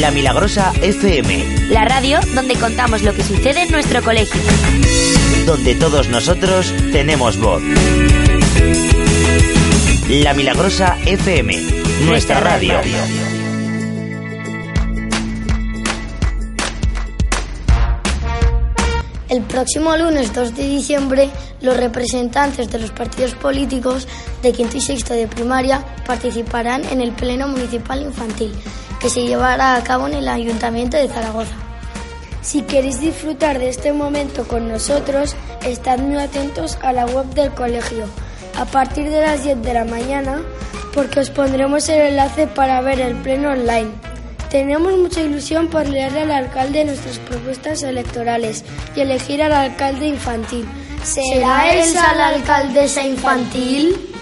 La Milagrosa FM. La radio donde contamos lo que sucede en nuestro colegio. Donde todos nosotros tenemos voz. La Milagrosa FM. Nuestra radio. El próximo lunes 2 de diciembre, los representantes de los partidos políticos de quinto y sexto de primaria participarán en el Pleno Municipal Infantil, que se llevará a cabo en el Ayuntamiento de Zaragoza. Si queréis disfrutar de este momento con nosotros, estad muy atentos a la web del colegio a partir de las 10 de la mañana, porque os pondremos el enlace para ver el pleno online. Tenemos mucha ilusión por leerle al alcalde nuestras propuestas electorales y elegir al alcalde infantil. ¿Será esa la alcaldesa infantil?